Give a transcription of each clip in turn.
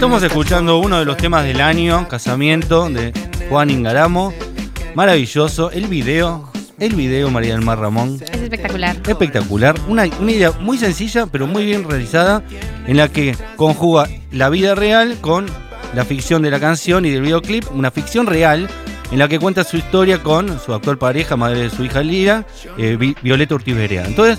Estamos escuchando uno de los temas del año, Casamiento, de Juan Ingaramo. Maravilloso. El video, el video, María del Mar Ramón. Es espectacular. Espectacular. Una, una idea muy sencilla, pero muy bien realizada, en la que conjuga la vida real con la ficción de la canción y del videoclip. Una ficción real en la que cuenta su historia con su actual pareja, madre de su hija Lira, eh, Vi- Violeta Ortiz Berea. Entonces,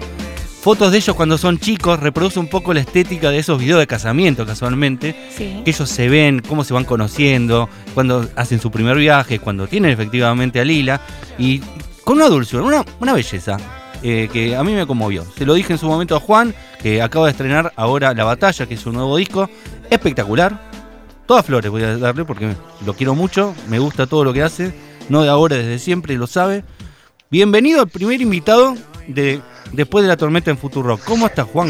fotos de ellos cuando son chicos reproduce un poco la estética de esos videos de casamiento, casualmente Sí. que ellos se ven, cómo se van conociendo, cuando hacen su primer viaje, cuando tienen efectivamente a Lila, y con una dulzura, una, una belleza eh, que a mí me conmovió. Se lo dije en su momento a Juan, que acaba de estrenar ahora La Batalla, que es su nuevo disco, espectacular. Todas flores voy a darle porque lo quiero mucho, me gusta todo lo que hace, no de ahora, desde siempre, lo sabe. Bienvenido al primer invitado de Después de la Tormenta en Futuro. ¿Cómo estás, Juan?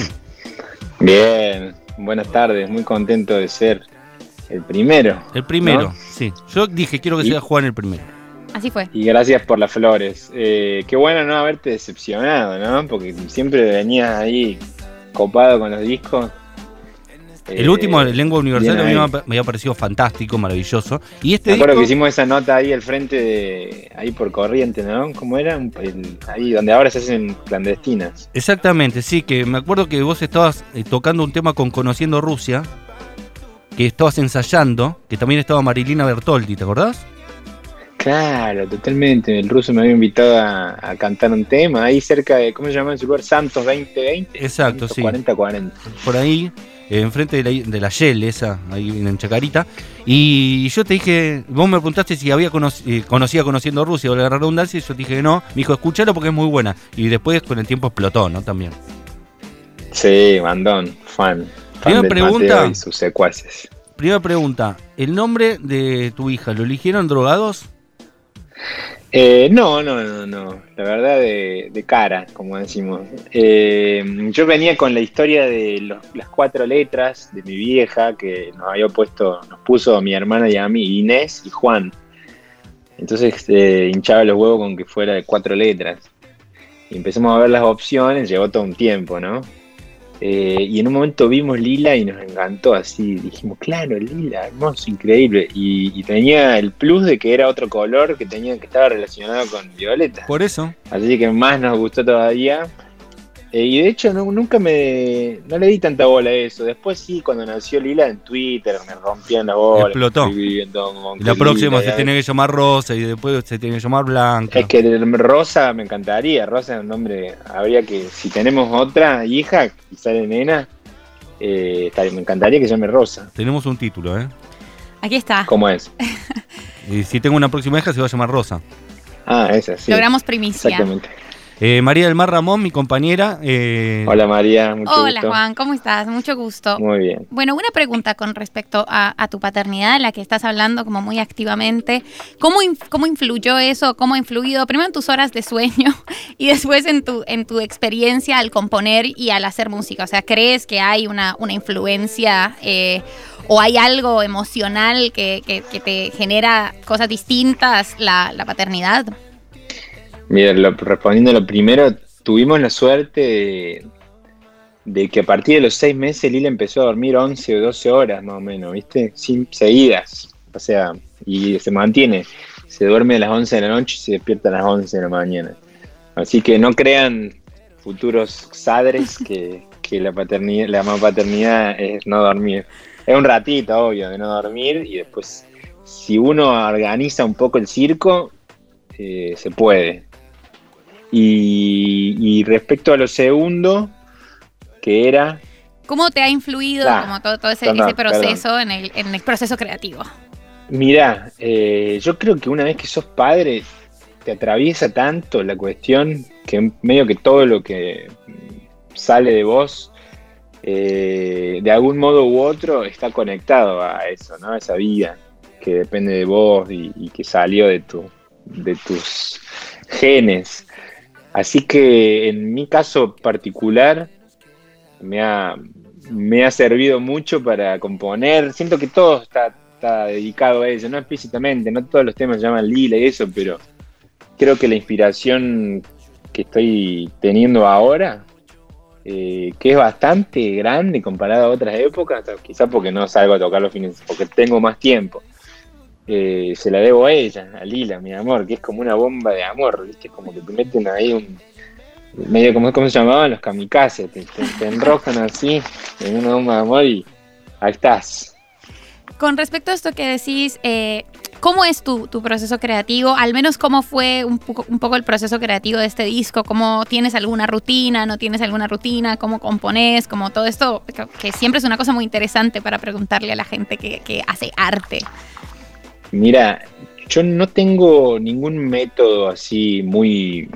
Bien, buenas tardes, muy contento de ser el primero. El primero, ¿no? sí. Yo dije, quiero que Y- sea Juan el primero. Así fue. Y gracias por las flores. Eh, qué bueno no haberte decepcionado, ¿no? Porque siempre venías ahí copado con los discos. El Eh, último, de Lengua Universal, a mí me había parecido fantástico, maravilloso. Y este Me acuerdo que hicimos esa nota ahí al frente de. ahí por corriente, ¿no? ¿Cómo era? El- ahí donde ahora se hacen clandestinas. exactamente, sí, que me acuerdo que vos estabas eh, tocando un tema con Conociendo Rusia, que estabas ensayando, que también estaba Marilina Bertoldi, ¿te acordás? Claro, totalmente. El ruso me había invitado a, a cantar un tema ahí cerca de. ¿Cómo se llama ese lugar? Santos 2020. Exacto, sí. 40-40. Por ahí, eh, enfrente de la, de la Shell, esa, ahí en Chacarita. Y yo te dije, vos me preguntaste si había cono- eh, conocía Conociendo Rusia o la redundancia, y yo te dije que no. Me dijo, escúchalo porque es muy buena. Y después con el tiempo explotó, ¿no? También. Sí, Bandón, fan. Primera pregunta. Y sus secuaces. Primera pregunta, ¿el nombre de tu hija lo eligieron drogados? Eh, no, no, no, no. La verdad, de, de cara, como decimos. Eh, yo venía con la historia de las cuatro letras de mi vieja que nos había puesto, nos puso mi hermana y a mí, Inés y Juan. Entonces eh, hinchaba los huevos con que fuera de cuatro letras. Y empezamos a ver las opciones, llevó todo un tiempo, ¿no? Eh, y en un momento vimos Lila y nos encantó así. Dijimos, claro, Lila, hermoso, increíble. Y, y tenía el plus de que era otro color que tenía que estaba relacionado con Violeta. Por eso. Así que más nos gustó todavía. Eh, y de hecho no- nunca me no le di tanta bola a eso. Después sí, cuando nació Lila en Twitter me rompían la bola. Explotó. Y la próxima Lila, se tiene que llamar Rosa y después se tiene que llamar Blanca. Es que Rosa me encantaría. Rosa es un nombre. Habría que, si tenemos otra hija y sale nena, eh, me encantaría que se llame Rosa. Tenemos un título, ¿eh? Aquí está. ¿Cómo es? Y si tengo una próxima hija se va a llamar Rosa. Ah, esa, sí. Logramos primicia. Exactamente. Eh, María del Mar Ramón, mi compañera. eh, Hola María, mucho Hola gusto. Juan, ¿cómo estás? Mucho gusto. Muy bien. Bueno, una pregunta con respecto a, a tu paternidad, la que estás hablando como muy activamente. ¿Cómo, inf- ¿Cómo influyó eso? ¿Cómo ha influido primero en tus horas de sueño y después en tu, en tu experiencia al componer y al hacer música? O sea, ¿crees que hay una, una influencia eh, o hay algo emocional que, que- que te genera cosas distintas la, la paternidad? Mira, lo- respondiendo a lo primero, tuvimos la suerte de, que a partir de los seis meses Lila empezó a dormir 11 o 12 horas más o menos, ¿viste? Sin, seguidas. O sea, y se mantiene. Se duerme a las 11 de la noche y se despierta a las 11 de la mañana. Así que no crean futuros sadres que, que la paternidad, la mamá paternidad es no dormir. Es un ratito, obvio, de no dormir y después, si uno organiza un poco el circo, eh, se puede. Y, y respecto a lo segundo, que era, ¿Cómo te ha influido Ah, como todo, todo ese, perdón, ese proceso en el, en el proceso creativo? mira, eh, yo creo que una vez que sos padre, te atraviesa tanto la cuestión que medio que todo lo que sale de vos, eh, de algún modo u otro, está conectado a eso, ¿no? A esa vida que depende de vos y, y que salió de, tu, de tus genes. Así que en mi caso particular me ha, me ha servido mucho para componer. Siento que todo está, dedicado a eso, no explícitamente, no todos los temas llaman Lila y eso, pero creo que la inspiración que estoy teniendo ahora eh, que es bastante grande comparado a otras épocas, quizás porque no salgo a tocar los fines, porque tengo más tiempo. Eh, se la debo a ella, a Lila, mi amor, que es como una bomba de amor, ¿viste? Como que te meten ahí un. medio como ¿cómo se llamaban los kamikazes, te, enrojan así en una bomba de amor y ahí estás. Con respecto a esto que decís, eh, ¿cómo es tu, tu, proceso creativo? Al menos cómo fue un poco, un poco, el proceso creativo de este disco, cómo tienes alguna rutina, no tienes alguna rutina, cómo compones, como todo esto, que siempre es una cosa muy interesante para preguntarle a la gente que hace arte. Mira, yo no tengo ningún método así muy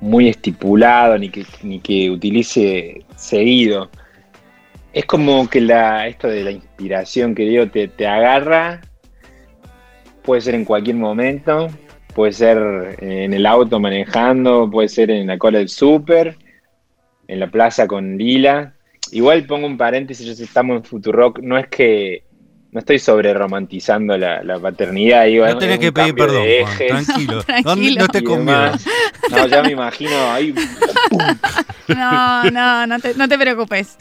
muy estipulado ni que, ni que utilice seguido es como que la, esto de la inspiración que digo te, te agarra, puede ser en cualquier momento, puede ser en el auto manejando, puede ser en la cola del súper, en la plaza con Lila. Igual pongo un paréntesis, ya estamos en Futurock, no es que no estoy sobre romantizando la, la paternidad. Digo, no tenés que pedir perdón, Juan, tranquilo. tranquilo. No, no te conviene. No, ya me imagino ahí. no, no, no te, no te preocupes.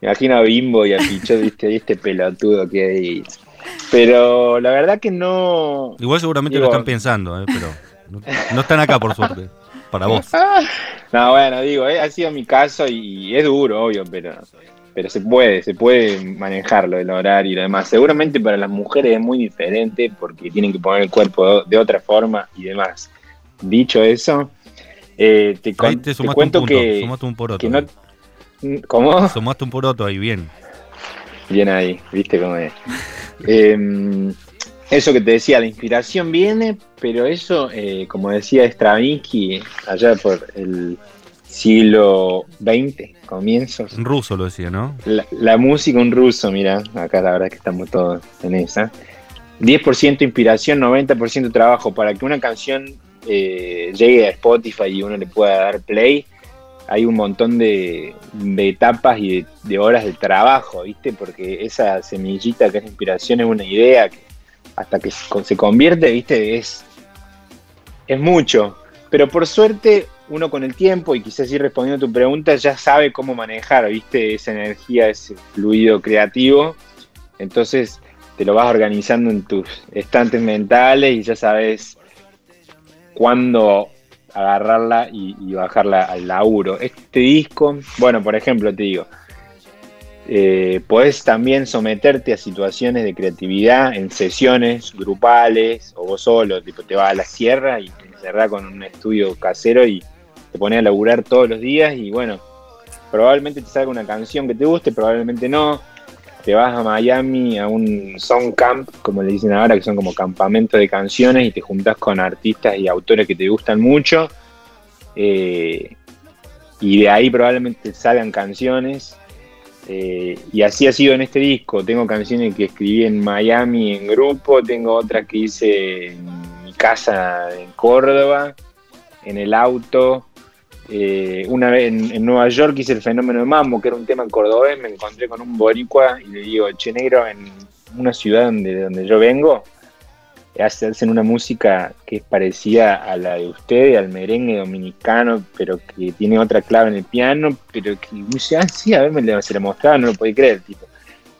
Me imagino a Bimbo y a Pichot, viste, este pelotudo que hay. Pero la verdad que no. Igual seguramente digo, lo están pensando, ¿eh? pero no, no, están acá por suerte. Para vos. No, bueno, digo, eh, ha sido mi caso y es duro, obvio, pero, pero se puede, se puede manejarlo, el horario y lo demás. Seguramente para las mujeres es muy diferente porque tienen que poner el cuerpo de otra forma y demás. Dicho eso, eh, te, Ahí te, te cuento un punto, que, un poroto, que no, ¿Cómo? Sumaste un poroto ahí, bien. Bien ahí, viste cómo es. eh, eso que te decía, la inspiración viene, pero eso, eh, como decía Stravinsky, allá por el siglo XX, comienzos. En ruso lo decía, ¿no? La, la música un ruso, mira, acá la verdad que estamos todos en esa. 10% inspiración, 90% trabajo. Para que una canción eh, llegue a Spotify y uno le pueda dar play, hay un montón de, de etapas y de, de, horas de trabajo, ¿viste? Porque esa semillita que es inspiración es una idea que hasta que se convierte, ¿viste? Es, es mucho. Pero por suerte, uno con el tiempo, y quizás ir respondiendo a tu pregunta, ya sabe cómo manejar, ¿viste? Esa energía, ese fluido creativo. Entonces te lo vas organizando en tus estantes mentales y ya sabes cuándo agarrarla y, bajarla al laburo. Este disco, bueno, por ejemplo, te digo, eh, también someterte a situaciones de creatividad en sesiones grupales o vos solo, tipo te vas a la sierra y te encerrás con un estudio casero y te pones a laburar todos los días y bueno, probablemente te salga una canción que te guste, probablemente no. Te vas a Miami a un song camp, como le dicen ahora, que son como campamentos de canciones y te juntás con artistas y autores que te gustan mucho. Eh, y de ahí probablemente salgan canciones. Eh, y así ha sido en este disco. Tengo canciones que escribí en Miami en grupo, tengo otras que hice en mi casa en Córdoba, en el auto. Eh, una vez en, en, Nueva York hice el fenómeno de Mambo, que era un tema en cordobés, me encontré con un boricua y le digo, che negro, en una ciudad donde, donde yo vengo, hacen una música que es parecida a la de ustedes, al merengue dominicano, pero que tiene otra clave en el piano, pero que me dice, ah, sí, a ver, me se la mostraba, no lo podía creer, tipo.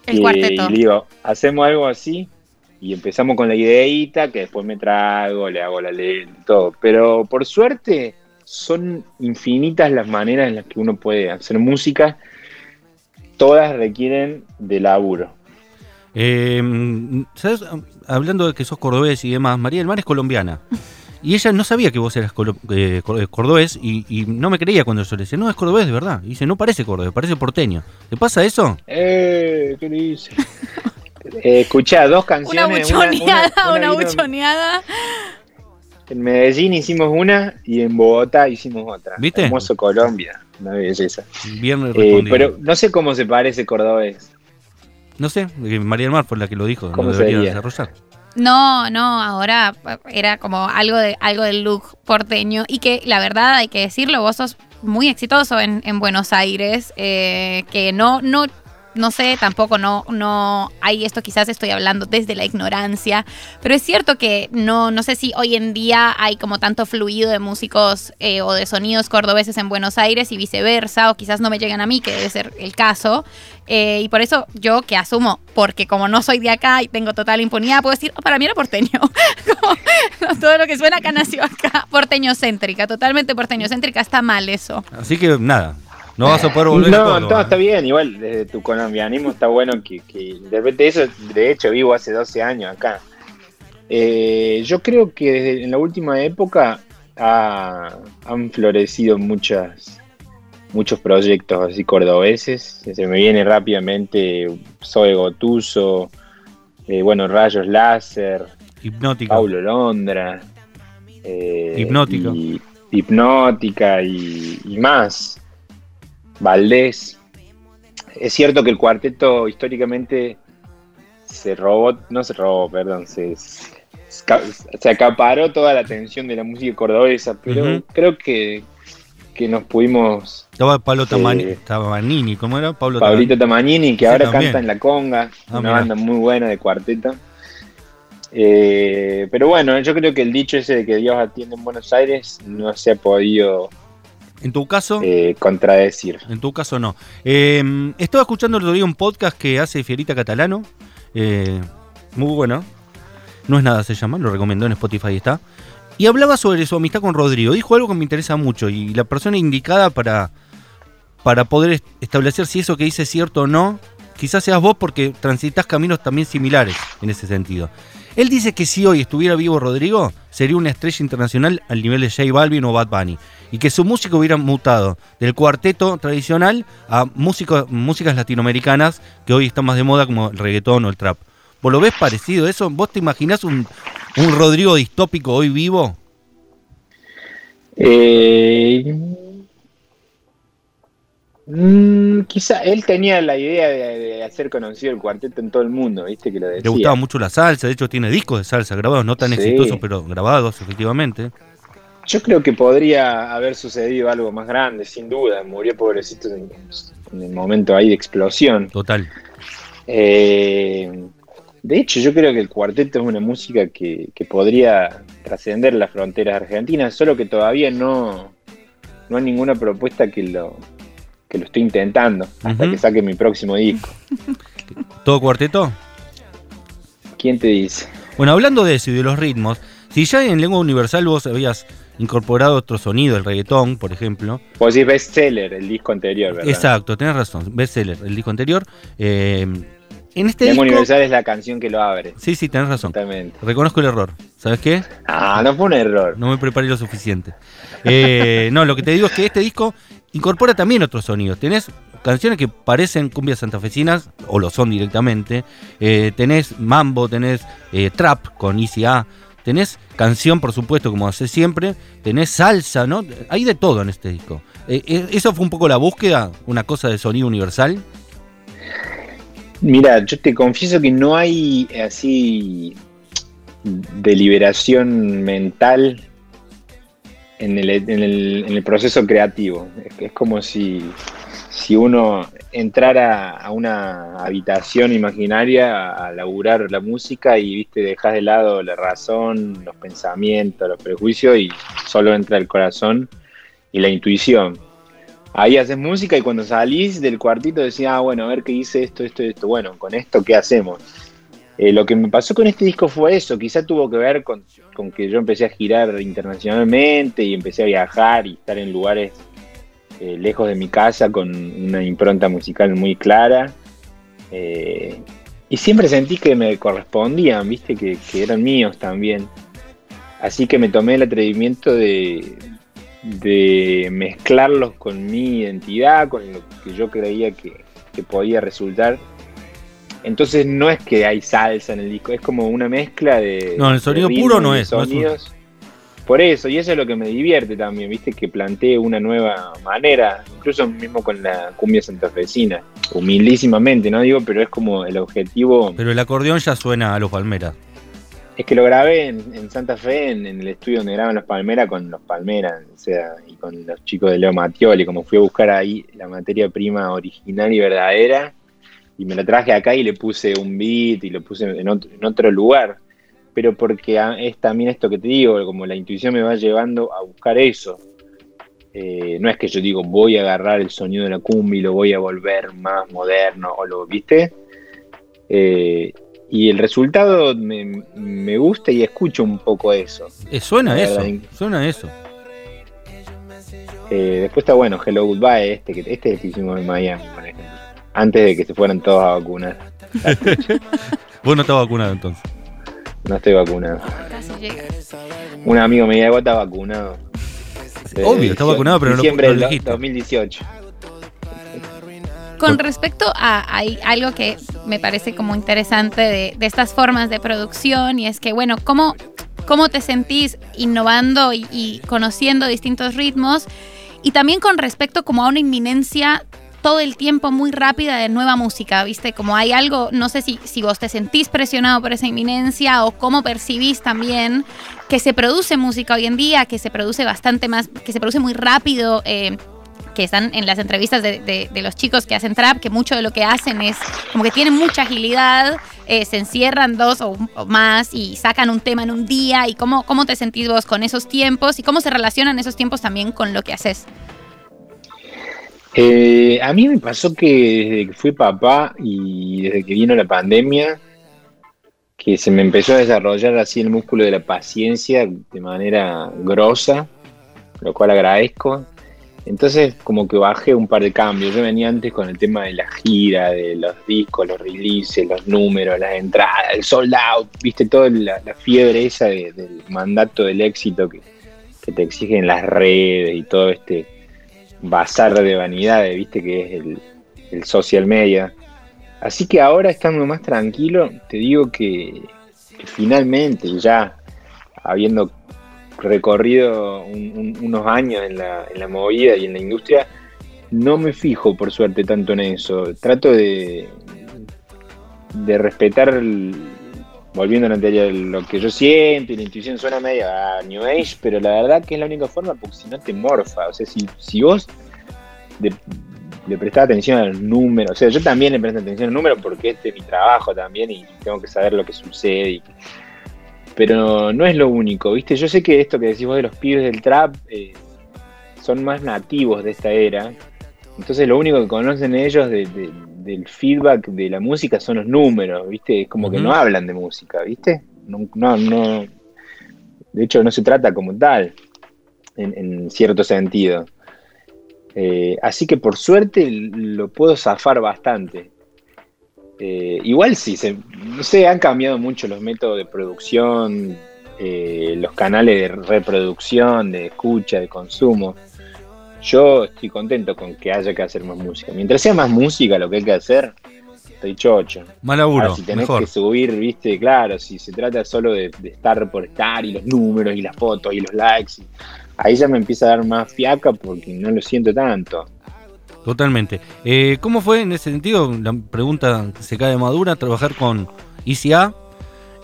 El y, cuarteto. y le digo, hacemos algo así, y empezamos con la ideita, que después me trago, le hago la ley, todo. Pero por suerte, son infinitas las maneras en las que uno puede hacer música, todas requieren de laburo. Eh, ¿Sabes? Hablando de que sos cordobés y demás, María del Mar es colombiana. Y ella no sabía que vos eras eh, cordobés y, y, no me creía cuando yo le decía, no, es cordobés de verdad. Y dice, no parece cordobés, parece porteño. ¿Te pasa eso? Eh, ¿qué le dice? eh, escuchá, dos canciones. Una buchoneada, una, una, una, una buchoneada. En Medellín hicimos una y en Bogotá hicimos otra. ¿Viste? Hermoso Colombia, una belleza. Bien. Eh, pero no sé cómo se parece cordobés. No sé, María del Mar fue la que lo dijo, ¿Cómo lo debería sería? desarrollar. No, no, ahora era como algo de algo del look porteño y que la verdad hay que decirlo, vos sos muy exitoso en, en Buenos Aires, eh, que no, no, no sé, tampoco no, no hay esto, quizás estoy hablando desde la ignorancia, pero es cierto que no, no sé si hoy en día hay como tanto fluido de músicos eh, o de sonidos cordobeses en Buenos Aires y viceversa, o quizás no me llegan a mí, que debe ser el caso. Eh, y por eso yo que asumo, porque como no soy de acá y tengo total impunidad, puedo decir, oh, para mí era porteño. Todo lo que suena acá nació acá. Porteño céntrica, totalmente porteño céntrica, está mal eso. Así que nada, no vas a poder volver no, a Córdoba. todo está bien, igual desde tu colombianismo está bueno que, que de repente eso, de hecho vivo hace 12 años acá. Eh, yo creo que desde en la última época ha- han florecido muchas muchos proyectos así cordobeses. Se me viene rápidamente Zoe Gotuso, eh, bueno, Rayos Láser, Hipnótica. Paulo Londra, eh, Hipnótica. y- Hipnótica y, y más. Valdés. Es cierto que el cuarteto históricamente se robó, no se robó, perdón, se, se acaparó toda la atención de la música cordobesa, pero creo que, que nos pudimos Estaba Pablo. Tamani- Tamanini, ¿cómo era? Pablo Pablito Tamagnini, que Sí, ahora también. canta en La Conga, Ah, una mirá. banda muy buena de cuarteto. Eh, pero bueno, yo creo que el dicho ese de que Dios atiende en Buenos Aires no se ha podido En tu caso, eh, contradecir. en tu caso no. Eh, estaba escuchando el otro día un podcast que hace Fierita Catalano. eh, muy bueno. No es nada, se llama, lo recomendó en Spotify está. Y hablaba sobre su amistad con Rodrigo. Dijo algo que me interesa mucho. Y la persona indicada para, para poder est- establecer si eso que dice es cierto o no, quizás seas vos porque transitas caminos también similares en ese sentido. Él dice que si hoy estuviera vivo Rodrigo, sería una estrella internacional al nivel de J Balvin o Bad Bunny. Y que su música hubiera mutado del cuarteto tradicional a músicas latinoamericanas que hoy están más de moda como el reggaetón o el trap. ¿Vos lo ves parecido eso? ¿Vos te imaginás un, un Rodrigo distópico hoy vivo? Eh, mm, quizá él tenía la idea de, de hacer conocido el cuarteto en todo el mundo, viste que lo decía. Le gustaba mucho la salsa, de hecho tiene discos de salsa grabados, no tan Sí. exitosos, pero grabados efectivamente. Yo creo que podría haber sucedido algo más grande, sin duda. Murió pobrecito en, en el momento ahí de explosión. Total. Eh, de hecho, yo creo que el cuarteto es una música que, que podría trascender las fronteras argentinas, solo que todavía no, no hay ninguna propuesta que lo, que lo estoy intentando hasta que saque mi próximo disco. ¿Todo cuarteto? ¿Quién te dice? Bueno, hablando de eso y de los ritmos, si ya en lengua universal vos habías incorporado otro sonido, el reggaetón, por ejemplo. Vos decís bestseller, el disco anterior, ¿verdad? Exacto, tenés razón, bestseller, el disco anterior. eh, en este Lengua disco... Universal es la canción que lo abre. Sí, sí, tenés razón. Totalmente. Reconozco el error. ¿Sabes qué? Ah, no fue un error. No me preparé lo suficiente. Eh, no, lo que te digo es que este disco incorpora también otros sonidos. Tenés canciones que parecen cumbias santafesinas, o lo son directamente. Eh, tenés mambo, tenés eh, trap con Easy A. Tenés canción, por supuesto, como hace siempre. Tenés salsa, ¿no? Hay de todo en este disco. Eh, eh, ¿Eso fue un poco la búsqueda? ¿Una cosa de sonido universal? Mira, yo te confieso que no hay así deliberación mental en el, proceso creativo. Es, como si, si uno entrara a una habitación imaginaria a, a laburar la música y viste dejas de lado la razón, los pensamientos, los prejuicios y solo entra el corazón y la intuición. Ahí haces música y cuando salís del cuartito decís, ah, bueno, a ver qué hice esto, esto, esto. Bueno, con esto, ¿qué hacemos? Eh, lo que me pasó con este disco fue eso, quizá tuvo que ver con, con que yo empecé a girar internacionalmente y empecé a viajar y estar en lugares eh, lejos de mi casa con una impronta musical muy clara. Eh, y siempre sentí que me correspondían, viste, que, que eran míos también. Así que me tomé el atrevimiento de, de mezclarlos con mi identidad, con lo que yo creía que, que podía resultar. Entonces no es que hay salsa en el disco, es como una mezcla de... No, el sonido puro no es, no es un- sonidos. Por eso, y eso es lo que me divierte también, viste, que plantee una nueva manera, incluso mismo con la cumbia santafesina, humildísimamente, ¿no? Digo, pero es como el objetivo, Pero el acordeón ya suena a los Palmeras. es que lo grabé en, en Santa Fe, en, en el estudio donde graban los Palmeras, con los Palmeras, o sea, y con los chicos de Leo Mattioli, como fui a buscar ahí la materia prima original y verdadera, y me la traje acá y le puse un beat y lo puse en otro, en otro lugar. Pero porque es también esto que te digo, como la intuición me va llevando a buscar eso. Eh, no es que yo digo voy a agarrar el sonido de la cumbia y lo voy a volver más moderno o lo, ¿viste? Eh, y el resultado me, gusta y escucho un poco eso. Eh, suena eso, suena eso. después está bueno, Hello Goodbye, este, que este es el que hicimos en Miami, por ejemplo antes de que se fueran todos a vacunar. ¿Vos no estás vacunado entonces? No estoy vacunado. Un amigo me dijo, está vacunado. Obvio, está vacunado, pero no lo, lo 2018. Con respecto a, algo que me parece como interesante de, estas formas de producción y es que, bueno, ¿cómo, cómo te sentís innovando y, y conociendo distintos ritmos? Y también con respecto como a una inminencia todo el tiempo muy rápida de nueva música, ¿viste? Como hay algo, no sé si, si vos te sentís presionado por esa inminencia o cómo percibís también que se produce música hoy en día, que se produce bastante más, que se produce muy rápido. Eh, que están en las entrevistas de, los chicos que hacen trap, que mucho de lo que hacen es como que tienen mucha agilidad, eh, se encierran dos o, más y sacan un tema en un día. ¿Y cómo, cómo te sentís vos con esos tiempos y cómo se relacionan esos tiempos también con lo que haces? Eh, a mí me pasó que desde que fui papá y desde que vino la pandemia, que se me empezó a desarrollar así el músculo de la paciencia de manera grosa, lo cual agradezco. Entonces como que bajé un par de cambios. Yo venía antes con el tema de la gira, de los discos, los releases, los números, las entradas, el sold out, viste, toda la, fiebre esa del mandato del éxito que, que te exigen las redes y todo este bazar de vanidades, viste que es el, social media. Así que ahora estando más tranquilo, te digo que, finalmente ya habiendo recorrido unos años en la, en la movida y en la industria, no me fijo por suerte tanto en eso. Trato de, de respetar volviendo a la anterior, lo que yo siento y la intuición suena medio a New Age, pero la verdad que es la única forma porque si no te morfa. O sea, si, si vos le prestás atención al número, o sea, yo también le presto atención al número porque este es mi trabajo también y tengo que saber lo que sucede. pero no es lo único, ¿viste? Yo sé que esto que decís vos de los pibes del trap eh, son más nativos de esta era. Entonces lo único que conocen ellos de del feedback de la música son los números, ¿viste? Es como que no hablan de música, ¿viste? No, no, de hecho no se trata como tal, en, cierto sentido. Eh, así que por suerte lo puedo zafar bastante. Eh, igual sí, se, no sé, han cambiado mucho los métodos de producción, eh, los canales de reproducción, de escucha, de consumo yo estoy contento con que haya que hacer más música. Mientras sea más música lo que hay que hacer, estoy chocho. Mal laburo, si tenés que subir, viste, claro, si se trata solo de, estar por estar y los números y las fotos y los likes, ahí ya me empieza a dar más fiaca porque no lo siento tanto. Totalmente. Eh, ¿Cómo fue en ese sentido? La pregunta se cae madura, trabajar con ICA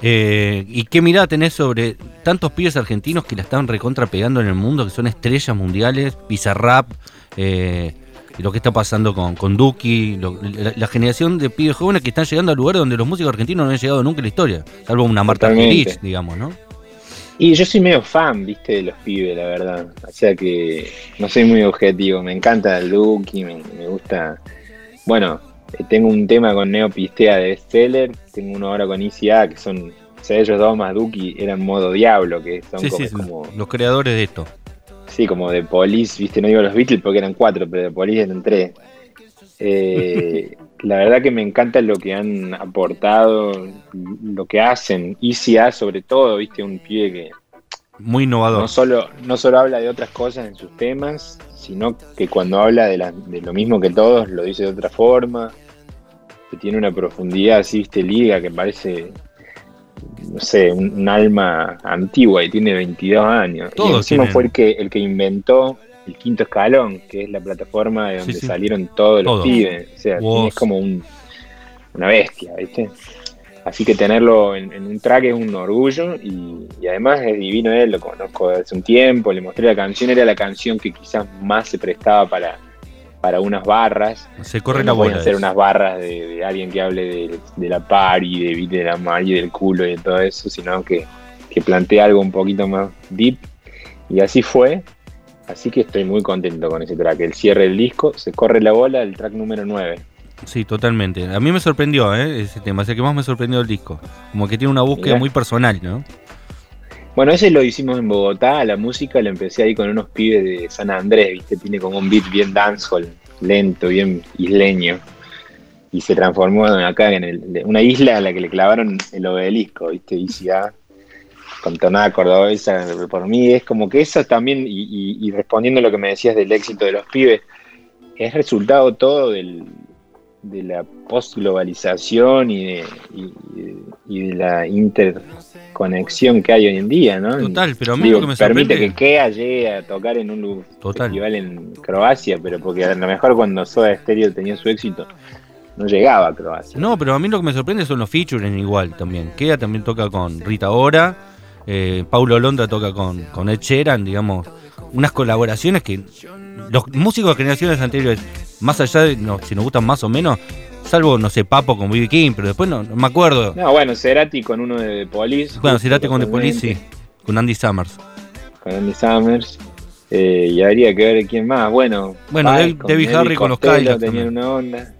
eh, ¿Y qué mirada tenés sobre tantos pibes argentinos que la están recontra pegando en el mundo, que son estrellas mundiales, Bizarrap, eh, lo que está pasando con, con Duki, la, generación de pibes jóvenes que están llegando a lugares donde los músicos argentinos no han llegado nunca en la historia, salvo una Marta Feliz, digamos, ¿no? Y yo soy medio fan, viste, de los pibes, la verdad. O sea que no soy muy objetivo. Me encanta el Duki, me, me gusta. Bueno, tengo un tema con Neo Pistea de Stellar, tengo uno ahora con ICA, que son, o sea, ellos dos más Duki eran modo diablo, que son como, los creadores de esto. Sí, como de Police, viste, no digo los Beatles porque eran cuatro, pero de Police eran tres. Eh, la verdad que me encanta lo que han aportado, lo que hacen. ICA sobre todo, viste, un pie que... Muy innovador. No solo, no solo habla de otras cosas en sus temas, sino que cuando habla de, lo mismo que todos lo dice de otra forma, que tiene una profundidad así, viste, liga, que parece, no sé, un, alma antigua y tiene 22 años. y encima fue el que, el que inventó el quinto escalón, que es la plataforma de donde salieron todos los pibes. O sea, es como una bestia, ¿viste? Así que tenerlo en, un track es un orgullo y, además es divino él, lo conozco hace un tiempo, le mostré la canción, era la canción que quizás más se prestaba para, para unas barras. Se corre Eh, la bola. hacer unas barras de, de alguien que hable de, de la par y de, de la mar y del culo y de todo eso, sino que, que plantee algo un poquito más deep. Y así fue. Así que estoy muy contento con ese track. El cierre del disco, se corre la bola, el track número 9. Sí, totalmente. A mí me sorprendió ¿eh? ese tema, es el que más me sorprendió del disco. Como que tiene una búsqueda Mirá. muy personal, ¿no? Bueno, ese lo hicimos en Bogotá, la música lo empecé ahí con unos pibes de San Andrés, ¿viste? Tiene como un beat bien dancehall, lento, bien isleño. Y se transformó acá en el- una isla a la que le clavaron el obelisco, ¿viste? Y ciudad con tonada cordobesa. Por mí es como que eso también, y, y- y respondiendo a lo que me decías del éxito de los pibes, es resultado todo del, de la postglobalización y de, y, y de la interconexión que hay hoy en día, ¿no? Total, pero a mí Digo, lo que me permite sorprende... que Kea llegue a tocar en un Total. festival en Croacia, pero porque a lo mejor cuando Soda Stereo tenía su éxito, no llegaba a Croacia. No, pero a mí lo que me sorprende son los features igual también. Kea también toca con Rita Ora, eh, Paulo Londra toca con, con Ed Sheeran, digamos, unas colaboraciones que los músicos de generaciones anteriores, más allá de no, si nos gustan más o menos, salvo, no sé, Papo con B.B. King, pero después no, no me acuerdo. No, bueno, Cerati con uno de The Police. Bueno, Cerati con The Police, sí, con Andy Summers. Con Andy Summers. Eh, y habría que ver quién más. Bueno, Bueno, David- David Harry con los Cadillacs tenían una onda.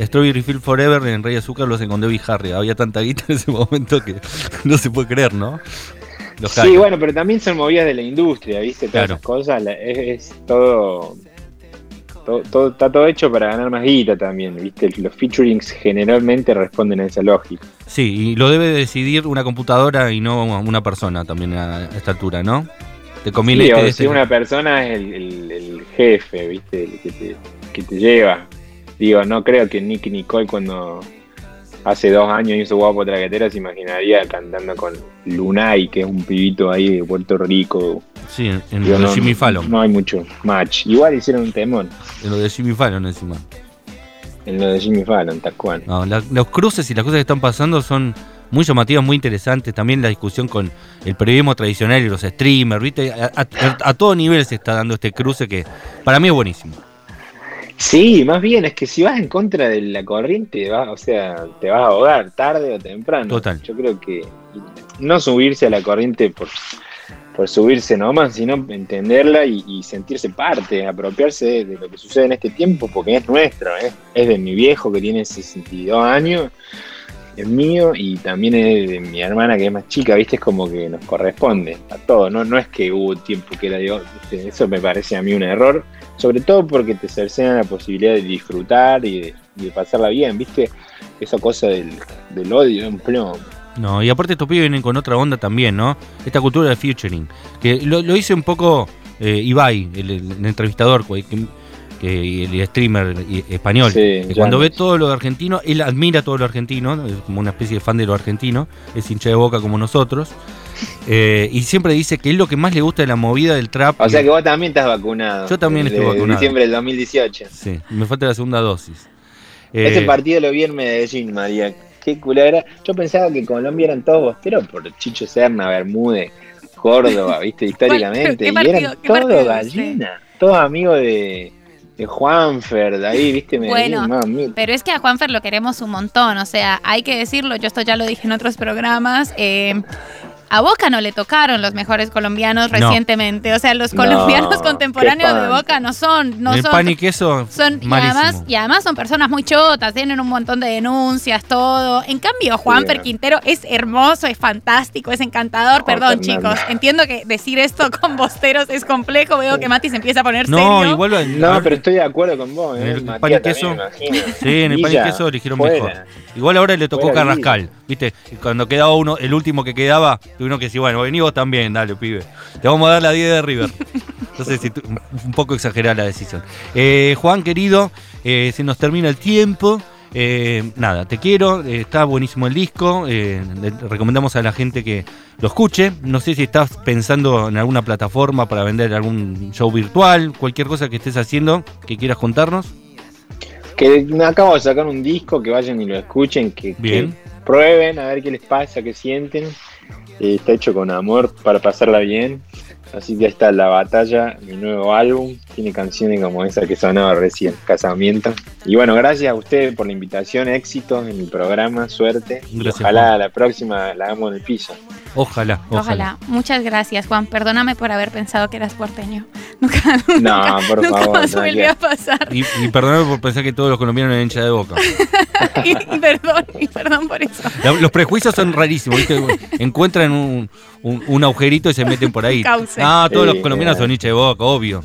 Strawberry Field Forever en Rey Azúcar lo hacen con Debbie Harry. Había tanta guita en ese momento que no se puede creer, ¿no? Los Sí, bueno, pero también son movidas de la industria, ¿viste? Todas Claro. esas cosas, es todo, todo, todo- Está todo hecho para ganar más guita también, ¿viste? Los featurings generalmente responden a esa lógica. Sí, y lo debe decidir una computadora y no una persona también a esta altura, ¿no? Te conviene Sí, este- este- una persona es el, el- el jefe, ¿viste? El que te, que te lleva. Digo, no creo que Nick Nicole cuando hace dos años hizo Guapo Traquetera se imaginaría cantando con Lunay, que es un pibito ahí de Puerto Rico. Sí, en, Digo, lo de no, Jimmy Fallon. No hay mucho match. Igual hicieron un temón En lo de Jimmy Fallon encima. en lo de Jimmy Fallon, tal cual. No, la- los cruces y las cosas que están pasando son muy llamativas, muy interesantes. También la discusión con el periodismo tradicional y los streamers, ¿viste? A, a- a todo nivel se está dando este cruce que para mí es buenísimo. Sí, más bien es que si vas en contra de la corriente, vas, o sea, te vas a ahogar tarde o temprano. Total. Yo creo que no subirse a la corriente por, por subirse nomás, sino entenderla y, y sentirse parte, apropiarse de, de lo que sucede en este tiempo, porque es nuestro, ¿eh? es de mi viejo que tiene 62 años, es mío y también es de mi hermana que es más chica, ¿viste? Es como que nos corresponde a todos, no, no es que hubo tiempo que otro, ¿viste? eso me parece a mí un error, sobre todo porque te cercenan la posibilidad de disfrutar y de, y de pasarla bien, ¿viste? Esa cosa del, odio, un plomo. No, y aparte estos pibes vienen con otra onda también, ¿no? Esta cultura del featuring. Que lo, hice un poco eh, Ibai, el entrevistador, que, que- el streamer español. Sí, que ya cuando ve todo lo de argentino, él admira todo lo argentino, es como una especie de fan de lo argentino, es hincha de boca como nosotros. eh, y siempre dice que es lo que más le gusta de la movida del trap. O sea que vos también estás vacunado. Yo también estoy vacunado. diciembre del 2018. Sí, me falta la segunda dosis. Eh, Ese partido lo vi en Medellín, María. Qué culera. Yo pensaba que Colombia eran todos bosteros por Chicho Serna, Bermúdez, Córdoba, viste, históricamente. ¿Qué y partido- eran todos gallinas. Todos amigos de, de Juanfer, de ahí, viste, Medellín, Bueno. Pero es que a Juanfer lo queremos un montón, o sea, hay que decirlo, yo esto ya lo dije en otros programas. eh, a Boca no le tocaron los mejores colombianos No. recientemente, o sea, los No, colombianos contemporáneos de. Boca no son, no el son, pan y queso, son y además, y además son personas muy chotas, tienen un montón de denuncias, todo. En cambio, Juanfer Sí. Quintero es hermoso, es fantástico, es encantador. Perdón, Fernanda. chicos, entiendo que decir esto con bosteros es complejo. Veo que Mati se empieza a poner No, serio. igual. No, pero estoy de acuerdo con vos, En ¿eh? el Matías pan y queso. Sí, en el pan y queso eligieron mejor. Igual ahora le tocó Carrascal, ¿viste? Y Cuando quedaba uno, el último que quedaba, tuvieron que decir, bueno, vení vos también, dale, pibe. Te vamos a dar la 10 de River. Entonces, sí, tu- un poco exagerada la decisión. Eh, Juan, querido, eh, se nos termina el tiempo. Eh, nada, te quiero, eh, está buenísimo el disco, eh, le recomendamos a la gente que lo escuche. No sé si estás pensando en alguna plataforma para vender algún show virtual, cualquier cosa que estés haciendo que quieras contarnos. Que me acabo de sacar un disco, que vayan y lo escuchen, que, Bien. que prueben a ver qué les pasa, qué sienten. Eh, está hecho con amor para pasarla bien. Así que ahí está La Batalla, mi nuevo álbum. tiene canciones como esa que sonaba recién, Casamiento. Y bueno, gracias a ustedes por la invitación, éxito en mi programa, suerte. Gracias, ojalá Juan. la próxima la hagamos en el piso. Ojalá, ojalá. Ojalá. Muchas gracias, Juan. Perdóname por haber pensado que eras porteño. Nunca, No, nunca, por nunca favor, más no, volvió a pasar. Y, y perdóname por pensar que todos los colombianos eran hincha de boca. y, y perdón, y perdón por eso. La- Los prejuicios son rarísimos, ¿viste? Encuentran un, un- un agujerito y se meten por ahí. Ah, todos Sí, los colombianos claro. son hinchas de boca, obvio.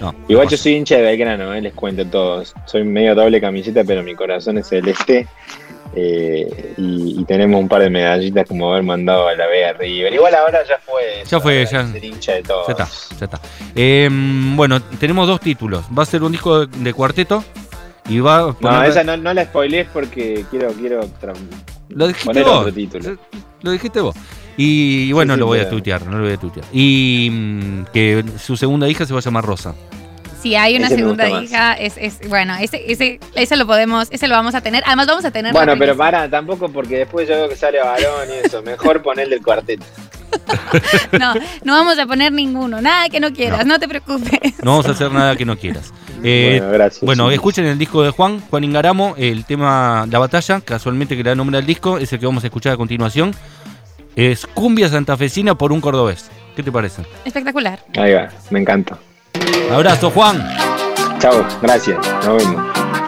No, Igual yo soy hincha de Belgrano, eh, les cuento todos. Soy medio doble camiseta, pero mi corazón es celeste. Eh, y, y tenemos un par de medallitas como haber mandado a la Vega River. Igual ahora ya fue. Ya fue, ya. Ser hincha de todos. ya está, ya está. Eh, bueno, tenemos dos títulos. Va a ser un disco de, de cuarteto y va a No, poner- esa no, no la spoilees porque quiero, quiero Lo dijiste poner vos. otro título. Lo dijiste vos. Y bueno, Sí, sí, lo voy a tuitear, no lo voy a tuitear. Y mm, que su segunda hija se va a llamar Rosa. Si hay una Ese segunda hija, es, es bueno, ese, ese, ese lo podemos, ese lo vamos a tener. Además vamos a tener. Bueno, pero para, tampoco porque después yo veo que sale varón y eso. Mejor ponerle el cuarteto. No, no vamos a poner ninguno, nada que no quieras, no, te preocupes. No vamos a hacer nada que no quieras. Eh, bueno, gracias. Bueno, sí. escuchen el disco de Juan, Juan Ingaramo, el tema La Batalla, casualmente que le da nombre al disco, es el que vamos a escuchar a continuación. Es Cumbia Santafesina por un cordobés. ¿Qué te parece? Espectacular. Ahí va, me encanta. Abrazo, Juan. Chao, gracias. Nos vemos.